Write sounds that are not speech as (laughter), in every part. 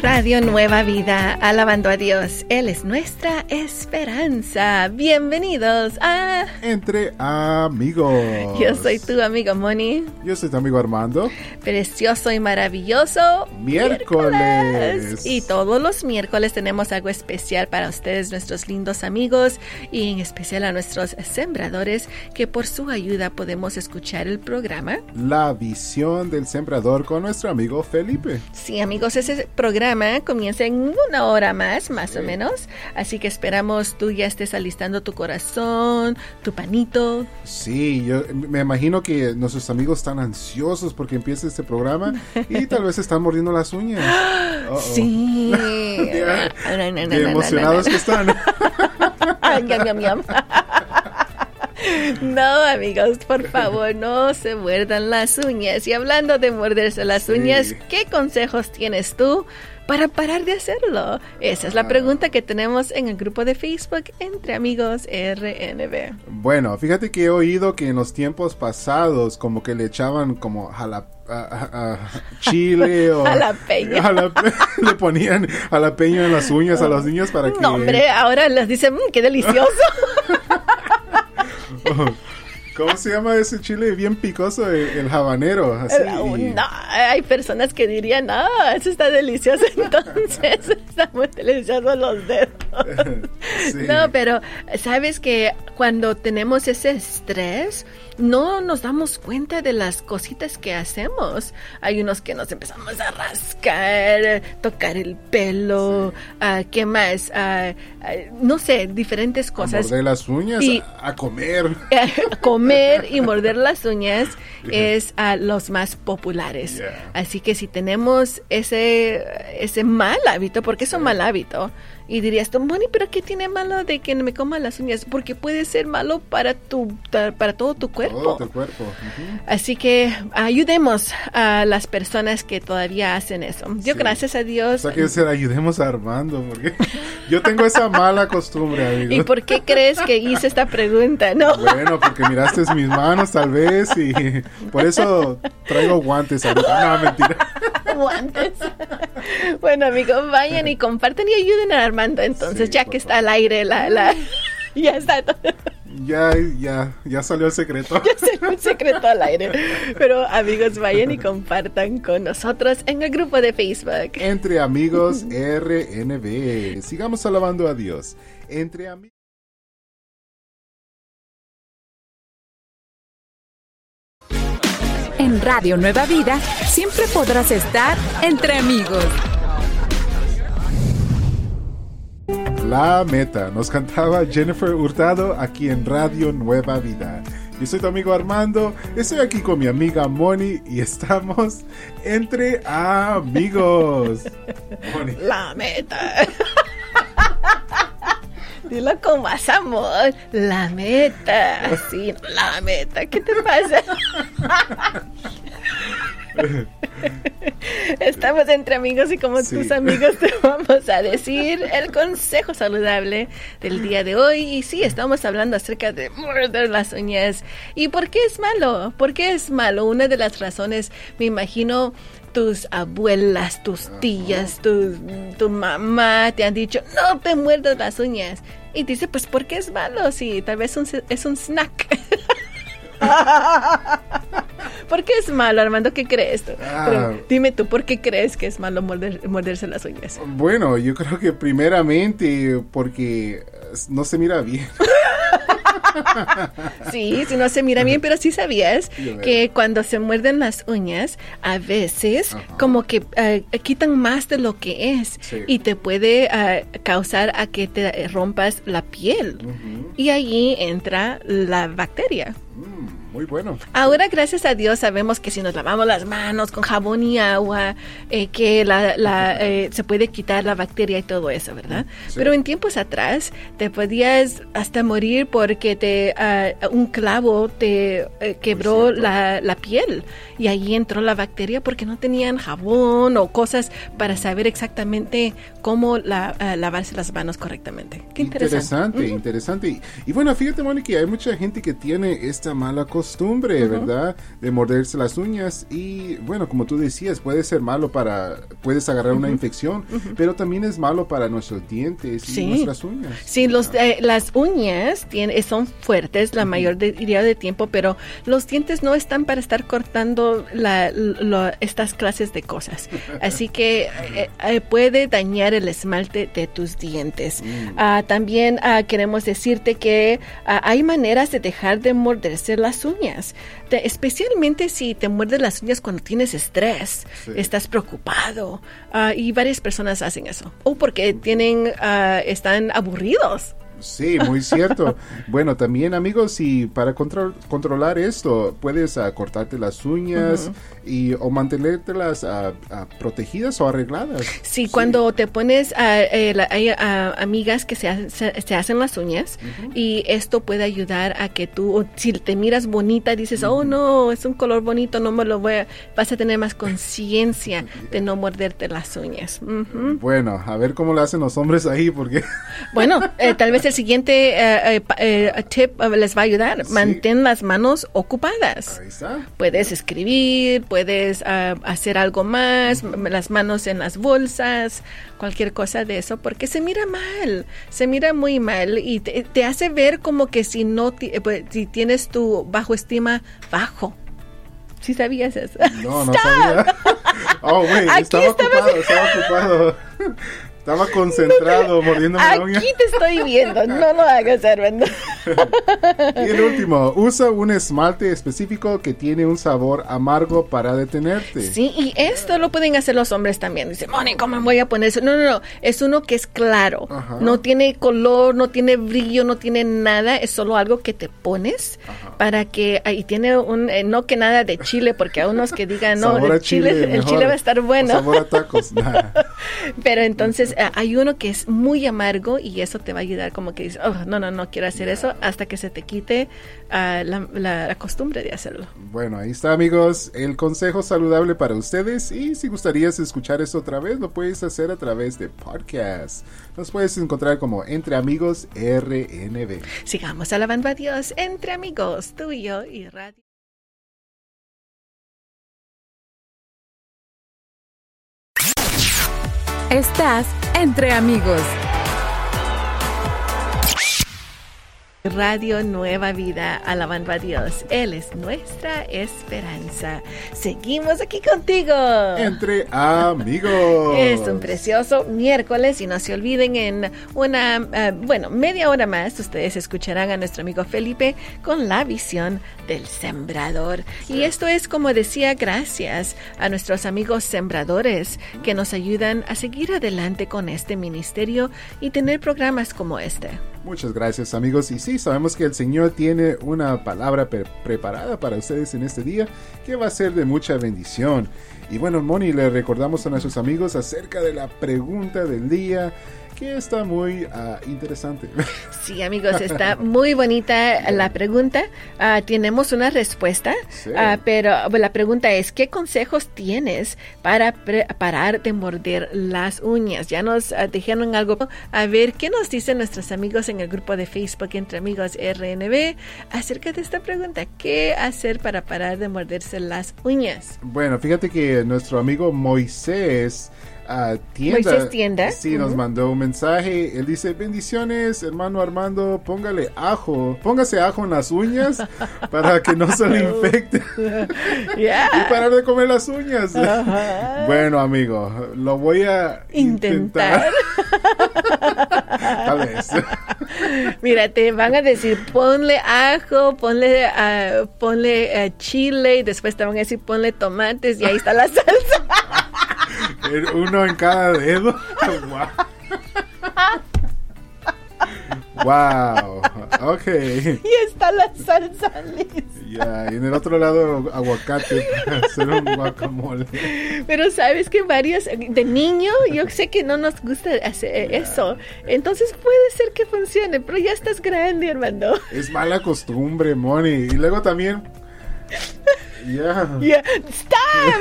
Radio Nueva Vida, alabando a Dios. Él es nuestra esperanza. Bienvenidos a Entre Amigos. Yo soy tu amigo Moni. Yo soy tu amigo Armando. Precioso y maravilloso. Miércoles. Y todos los miércoles tenemos algo especial para ustedes, nuestros lindos amigos, y en especial a nuestros sembradores, que por su ayuda podemos escuchar el programa. La visión del sembrador con nuestro amigo Felipe. Sí, amigos, ese programa comienza en una hora más, más o menos. Así que esperamos tú ya estés alistando tu corazón, tu panito. Sí, yo me imagino que nuestros amigos están ansiosos porque empiece este programa y (laughs) tal vez están mordiendo las uñas. (gasps) Uh -oh. Sí. Qué emocionados que están. (laughs) No, amigos, por favor, no se muerdan las uñas. Y hablando de morderse las sí. uñas, ¿qué consejos tienes tú para parar de hacerlo? Esa es la pregunta que tenemos en el grupo de Facebook Entre Amigos RNB. Bueno, fíjate que he oído que en los tiempos pasados como que le echaban como jalap a, a, (laughs) chile o jalapeño. Jalape (laughs) le ponían jalapeño en las uñas a los niños para que No, hombre, ahora les dicen, mmm, qué delicioso. (laughs) ¿Cómo se llama ese chile bien picoso? El, el habanero. Así. No, hay personas que dirían, no, eso está delicioso. (laughs) Entonces, están muy deliciosos los dedos. (laughs) sí. No, pero sabes que cuando tenemos ese estrés, no nos damos cuenta de las cositas que hacemos. Hay unos que nos empezamos a rascar, tocar el pelo, sí. uh, ¿qué más? Uh, uh, no sé, diferentes cosas. A morder las uñas, y, a, comer. A (laughs) comer y morder (laughs) las uñas es a los más populares. Yeah. Así que si tenemos ese, ese mal hábito, porque es un mal hábito, y dirías tú, Moni, pero ¿qué tiene malo de que me coma las uñas? Porque puede ser malo para tu para todo tu cuerpo. Todo tu cuerpo. Uh -huh. Así que ayudemos a las personas que todavía hacen eso. Yo, sí. gracias a Dios. O sea, que se ayudemos a Armando, porque (laughs) yo tengo esa mala costumbre, amigo. ¿Y por qué crees que hice esta pregunta? No. Bueno, porque miraste mis manos, tal vez, y por eso traigo guantes ahorita. No, mentira. Guantes. (laughs) bueno, amigos, vayan y comparten y ayuden a Armando. Entonces, Sí, ya que está al aire, la, la, (laughs) ya está todo. Ya, ya, ya salió el secreto. (laughs) Ya salió el secreto al aire. Pero, amigos, vayan y compartan con nosotros en el grupo de Facebook. Entre amigos RNB. Sigamos alabando a Dios. Entre amigos. Radio Nueva Vida siempre podrás estar entre amigos. La meta nos cantaba Jennifer Hurtado aquí en Radio Nueva Vida. Yo soy tu amigo Armando, estoy aquí con mi amiga Moni y estamos entre amigos. (laughs) Moni. La meta. (laughs) Dilo con más amor. La meta. Sí, la meta. ¿Qué te pasa? (laughs) (laughs) Estamos entre amigos y como sí. tus amigos te (laughs) vamos a decir el consejo saludable del día de hoy. Y sí, estamos hablando acerca de morder las uñas. ¿Y por qué es malo? ¿Por qué es malo? Una de las razones, me imagino, tus abuelas, tus tías, tu, tu mamá te han dicho, no te muerdas las uñas. Y dice, pues, ¿por qué es malo? Si tal vez un, es un snack. (laughs) ¿Por qué es malo, Armando? ¿Qué crees tú? Ah, Pero dime tú, ¿por qué crees que es malo morder, morderse las uñas? Bueno, yo creo que primeramente porque no se mira bien. (laughs) sí, si no se mira bien, pero sí sabías (laughs) que cuando se muerden las uñas, a veces Ajá. como que uh, quitan más de lo que es sí. y te puede uh, causar a que te rompas la piel. Uh -huh. Y ahí entra la bacteria. Muy bueno. Ahora, gracias a Dios, sabemos que si nos lavamos las manos con jabón y agua, eh, que la, eh, se puede quitar la bacteria y todo eso, ¿verdad? Pero en tiempos atrás te podías hasta morir porque te ah, un clavo te eh, quebró la, la, piel y ahí entró la bacteria porque no tenían jabón o cosas para saber exactamente cómo la, ah, lavarse las manos correctamente. Qué interesante. Interesante, interesante. Y, bueno, fíjate, Mónica, hay mucha gente que tiene esta mala costumbre, ¿verdad? De morderse las uñas y bueno, como tú decías, puede ser malo para, puedes agarrar una infección, pero también es malo para nuestros dientes y nuestras uñas. Sí, los, eh, las uñas tienen, son fuertes la mayor mayoría de tiempo, pero los dientes no están para estar cortando la, estas clases de cosas. (laughs) Así que eh, eh, puede dañar el esmalte de tus dientes. Mm. Ah, también ah, queremos decirte que ah, hay maneras de dejar de morderse las uñas especialmente si te muerdes las uñas cuando tienes estrés, estás preocupado ah, y varias personas hacen eso. O porque tienen uh, están aburridos. Sí, muy cierto. (laughs) bueno, también amigos, si para controlar esto puedes uh, cortarte las uñas y o mantenértelas uh, protegidas o arregladas. Sí, cuando te pones, eh, hay amigas que se, se, hacen las uñas y esto puede ayudar a que tú, si te miras bonita, dices, oh no, es un color bonito, no me lo voy a, vas a tener más conciencia de no morderte las uñas. Bueno, a ver cómo lo hacen los hombres ahí, porque... Bueno, eh, tal vez (laughs) el siguiente eh, eh, eh, tip les va a ayudar. Mantén las manos ocupadas. Puedes escribir, puedes ah, hacer algo más, las manos en las bolsas, cualquier cosa de eso, porque se mira mal, se mira muy mal y te, hace ver como que si no, pues, si tienes tu bajo estima bajo. ¿Sí sabías eso? No, no (laughs) sabía. (laughs) Oh, güey, estaba ocupado, estaba (laughs) ocupado. Estaba concentrado mordiendo la uña. Aquí te estoy viendo, no lo hagas, Armando. Y el último, usa un esmalte específico que tiene un sabor amargo para detenerte. Sí, y esto lo pueden hacer los hombres también. Dice, Moni, ¿cómo me voy a poner eso? No, no, no, es uno que es claro. No tiene color, no tiene brillo, no tiene nada, es solo algo que te pones para que, y tiene un, eh, no que nada de chile, porque a unos que digan, no, el chile, el chile va a estar bueno. sabor a tacos. (laughs) Pero entonces eh, hay uno que es muy amargo y eso te va a ayudar como que dices, oh, no, no, no quiero hacer eso hasta que se te quite ah, la, costumbre de hacerlo. Bueno, ahí está amigos, el consejo saludable para ustedes y si gustarías escuchar esto otra vez, lo puedes hacer a través de podcast. Nos puedes encontrar como Entre Amigos RNB. Sigamos alabando a Dios entre amigos, tú y yo y Radio. Estás entre amigos. Radio Nueva Vida, alabando a Dios. Él es nuestra esperanza. Seguimos aquí contigo. Entre (laughs) amigos. Es un precioso miércoles y no se olviden en una, eh, bueno, media hora más ustedes escucharán a nuestro amigo Felipe con la visión del sembrador. Y esto es, como decía, gracias a nuestros amigos sembradores que nos ayudan a seguir adelante con este ministerio y tener programas como este. Muchas gracias amigos y sí, sabemos que el Señor tiene una palabra preparada para ustedes en este día que va a ser de mucha bendición. Y bueno, Moni, le recordamos a nuestros amigos acerca de la pregunta del día que está muy ah, interesante. (laughs) Sí, amigos, está muy bonita la pregunta. Ah, tenemos una respuesta, ah, pero la pregunta es, ¿qué consejos tienes para parar de morder las uñas? Ya nos dijeron algo. A ver, ¿qué nos dicen nuestros amigos en el grupo de Facebook Entre Amigos RNB acerca de esta pregunta? ¿Qué hacer para parar de morderse las uñas? Bueno, fíjate que nuestro amigo Moisés tienda. tienda. Sí, nos mandó un mensaje. Él dice, bendiciones, hermano Armando, póngale ajo, póngase ajo en las uñas (laughs) para que no se le infecte. (laughs) y parar de comer las uñas. Bueno, amigo, lo voy a intentar. (laughs) Tal vez. (laughs) Mira, te van a decir, ponle ajo, ponle, uh, ponle uh, chile, y después te van a decir, ponle tomates, y ahí está la salsa. Uno en cada dedo. (laughs) Wow, ok. (laughs) Y está la salsa Liz. Ya, y en el otro lado aguacate para hacer un guacamole. Pero sabes que varios, de niño, yo sé que no nos gusta hacer eso. Entonces puede ser que funcione, pero ya estás grande, hermano. Es mala costumbre, Moni. Y luego también. Ya. Yeah. ¡Stop!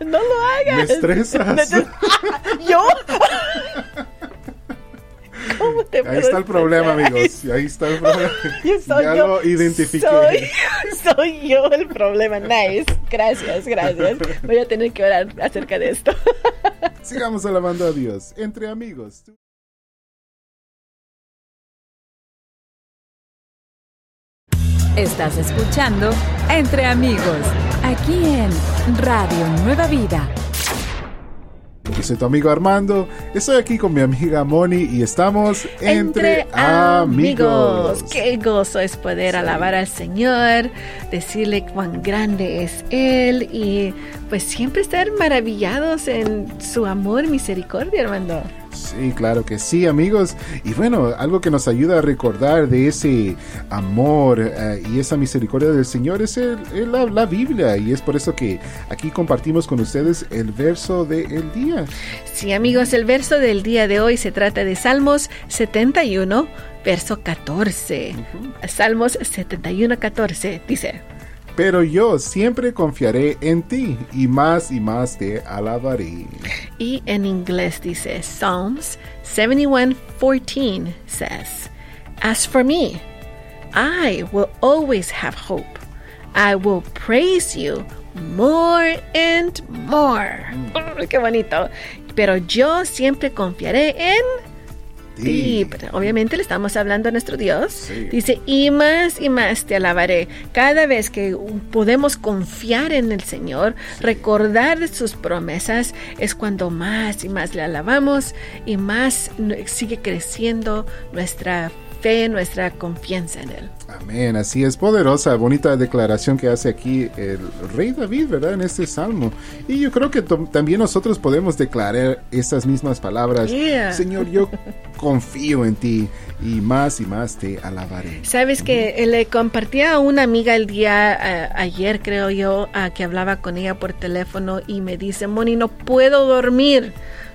(laughs) no lo hagas. Me estresas. (laughs) ¿Yo? ¿Cómo te Ahí está el problema, amigos. Ahí está el problema. (laughs) Yo (laughs) soy ya yo. lo identifiqué. Soy, (laughs) soy yo el problema. Nice. Gracias, gracias. Voy a tener que orar acerca de esto. Sigamos alabando a Dios entre amigos. Estás escuchando Entre Amigos, aquí en Radio Nueva Vida. Yo soy tu amigo Armando, estoy aquí con mi amiga Moni y estamos entre, amigos. Qué gozo es poder Sí. alabar al Señor, decirle cuán grande es Él y pues siempre estar maravillados en su amor y misericordia, hermano. Sí, claro que sí, amigos. Y bueno, algo que nos ayuda a recordar de ese amor eh, y esa misericordia del Señor es el- el- la, la Biblia. Y es por eso que aquí compartimos con ustedes el verso del día. Sí, amigos, el verso del día de hoy se trata de Salmos 71, verso 14. Salmos 71, 14 dice. Pero yo siempre confiaré en ti y más y más te alabaré. Y en inglés dice Psalms 71:14 says, As for me, I will always have hope. I will praise you more and more. Oh, (laughs) qué bonito. Pero yo siempre confiaré en ti. Obviamente le estamos hablando a nuestro Dios. Sí. Dice, y más y más te alabaré. Cada vez que podemos confiar en el Señor, recordar de sus promesas, es cuando más y más le alabamos y más sigue creciendo nuestra fe, nuestra confianza en Él. Amén, así es poderosa, bonita declaración que hace aquí el rey David, ¿verdad? En este salmo. Y yo creo que también nosotros podemos declarar estas mismas palabras. Yeah. Señor, yo (laughs) confío en ti y más y más te alabaré. Sabes que le compartí a una amiga el día eh, ayer, creo yo, ah, que hablaba con ella por teléfono y me dice, Moni, no puedo dormir.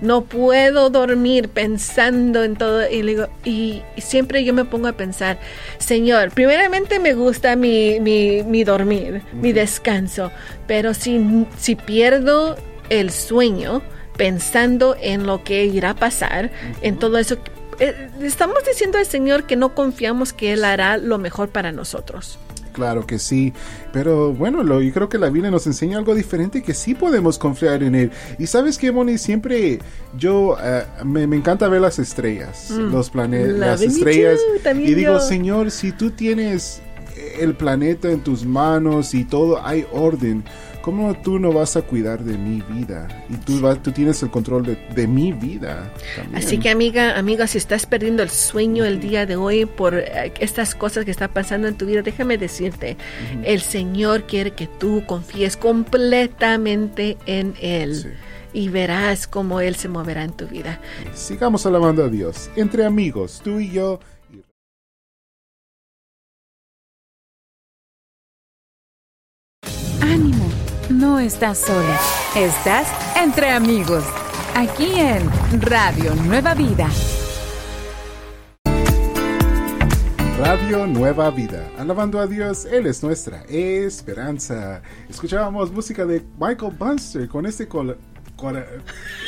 No puedo dormir pensando en todo. Y, digo, y, y siempre yo me pongo a pensar, Señor, primeramente me gusta mi, mi, mi dormir, mi descanso, pero si, si pierdo el sueño pensando en lo que irá a pasar, en todo eso, eh, estamos diciendo al Señor que no confiamos que Él hará lo mejor para nosotros. Claro que sí, pero bueno, lo, yo creo que la Biblia nos enseña algo diferente que sí podemos confiar en Él. Y sabes que, Moni, siempre yo eh, me, me encanta ver las estrellas, los planetas, las Mm. estrellas. too, Y digo, yo. Señor, si tú tienes el planeta en tus manos y todo hay orden, ¿cómo tú no vas a cuidar de mi vida? Y tú, vas, tú tienes el control de, de mi vida. también. Así que amiga, amiga, si estás perdiendo el sueño el día de hoy por eh, estas cosas que están pasando en tu vida, déjame decirte, el Señor quiere que tú confíes completamente en Él. Sí. Y verás cómo Él se moverá en tu vida. Sigamos alabando a Dios, entre amigos, tú y yo. Ánimo, no estás sola. Estás entre amigos, aquí en Radio Nueva Vida. Radio Nueva Vida. Alabando a Dios, Él es nuestra esperanza. Escuchábamos música de Michael Bunster con este, col-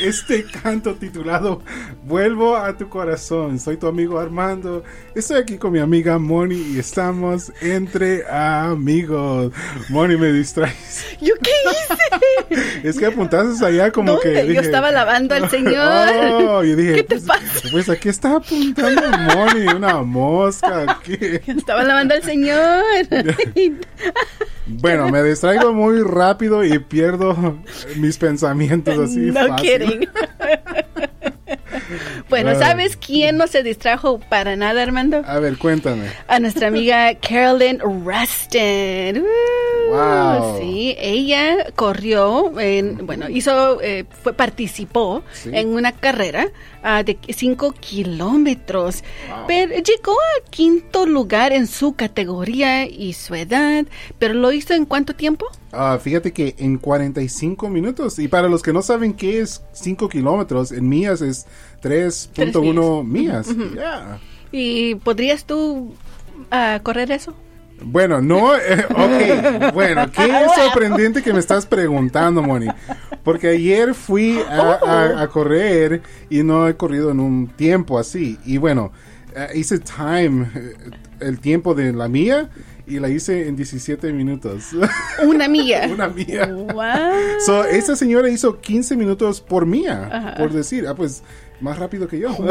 este (laughs) canto titulado Vuelvo a tu corazón. Soy tu amigo Armando. Estoy aquí con mi amiga Moni y estamos entre amigos. Moni, me distraes. (laughs) ¿Yo qué hice? (laughs) Es que apuntaste allá como ¿Dónde? que. Yo estaba alabando al Señor. Oh, yo dije, ¿Qué te pues, pasa? pues aquí está apuntando Moni, una mosca. aquí. Estaba alabando al Señor. Bueno, me distraigo muy rápido y pierdo mis pensamientos así. no fácil. kidding. (laughs) bueno. ¿sabes quién no se distrajo para nada, Armando? A ver, cuéntame. A nuestra amiga Carolyn Rustin. Uh, Wow. Sí, ella corrió, en, bueno, hizo, eh, fue, participó en una carrera uh, de 5 kilómetros, pero llegó a quinto lugar en su categoría y su edad, pero lo hizo en cuánto tiempo? Uh, fíjate que en 45 minutos. Y para los que no saben qué es 5 kilómetros, en millas es 3.1 millas. ¿Y podrías tú uh, correr eso? Bueno, no, eh, ok, bueno, qué (laughs) sorprendente que me estás preguntando, Moni, porque ayer fui a, correr y no he corrido en un tiempo así, y bueno, eh, hice time, eh, el tiempo de la mía, y la hice en 17 minutos. (laughs) Una milla. (laughs) Una milla. Wow. So, esa señora hizo 15 minutos por mía, por decir, ah, pues más rápido que yo. (laughs)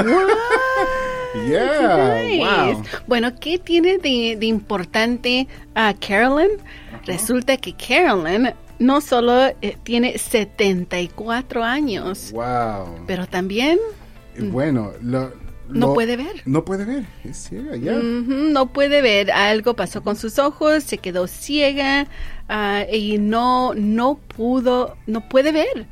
Yeah, wow. Bueno, ¿qué tiene de, importante a Carolyn? Resulta que Carolyn no solo eh, tiene 74 años. Wow. Pero también... Bueno, no puede ver. No puede ver, es ciega, ya. no puede ver. Algo pasó con sus ojos, se quedó ciega ah, y no, no pudo, no puede ver.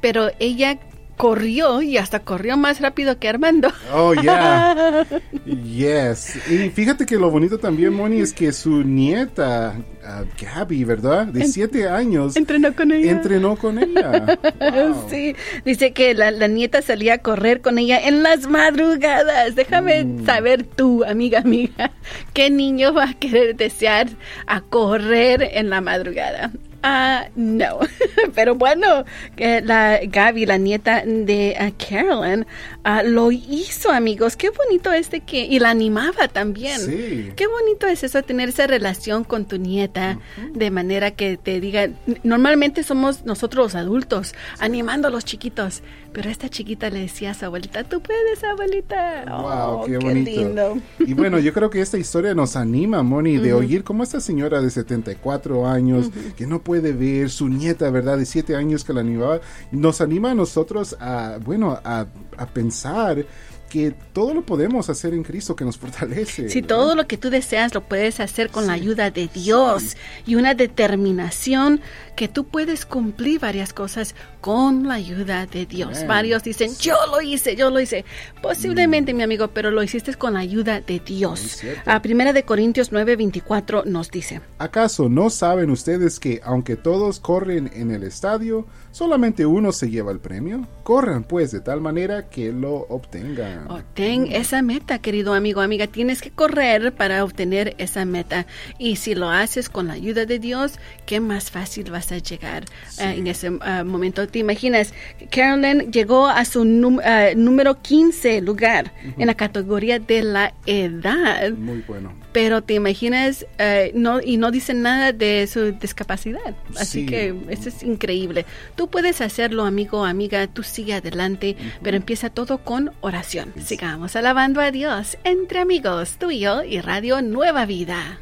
Pero ella corrió y hasta corrió más rápido que Armando. Oh, yeah. (laughs) yes. Y fíjate que lo bonito también, Moni, es que su nieta, uh, Gabby, ¿verdad? De siete años. Entrenó con ella. Entrenó con ella. (laughs) Sí. Dice que la, nieta salía a correr con ella en las madrugadas. Déjame mm. saber tú, amiga, amiga, qué niño va a querer desear a correr en la madrugada. Ah, no. (laughs) Pero bueno, la Gaby, la nieta de uh, Carolyn, uh, lo hizo, amigos. Qué bonito es de que, y la animaba también. Sí. Qué bonito es eso, tener esa relación con tu nieta, de manera que te diga, normalmente somos nosotros los adultos, animando a los chiquitos, pero esta chiquita le decía a su abuelita, tú puedes, abuelita. Wow, qué, bonito. Lindo. Y bueno, yo creo que esta historia nos anima, Moni, de oír cómo esta señora de 74 años, que no puede ver, su nieta, ¿verdad? De 7 años que la animaba, nos anima a nosotros a, bueno, a, a pensar que todo lo podemos hacer en Cristo que nos fortalece. Si todo lo que tú deseas lo puedes hacer con la ayuda de Dios y una determinación que tú puedes cumplir varias cosas con la ayuda de Dios. Varios dicen, yo lo hice, yo lo hice. Posiblemente, mm. mi amigo, pero lo hiciste con la ayuda de Dios. A primera de Corintios 9:24 nos dice, ¿acaso no saben ustedes que aunque todos corren en el estadio, solamente uno se lleva el premio? Corran pues de tal manera que lo obtengan. Obtén esa meta, querido amigo, amiga. Tienes que correr para obtener esa meta. Y si lo haces con la ayuda de Dios, qué más fácil vas a llegar eh, en ese eh, momento te imaginas, Carolyn llegó a su uh, número 15 lugar en la categoría de la edad. Muy bueno pero te imaginas, eh, no, y no dicen nada de su discapacidad. Así que eso es increíble. Tú puedes hacerlo, amigo, amiga, tú sigue adelante, pero empieza todo con oración. Sigamos alabando a Dios entre amigos, tú y yo y Radio Nueva Vida.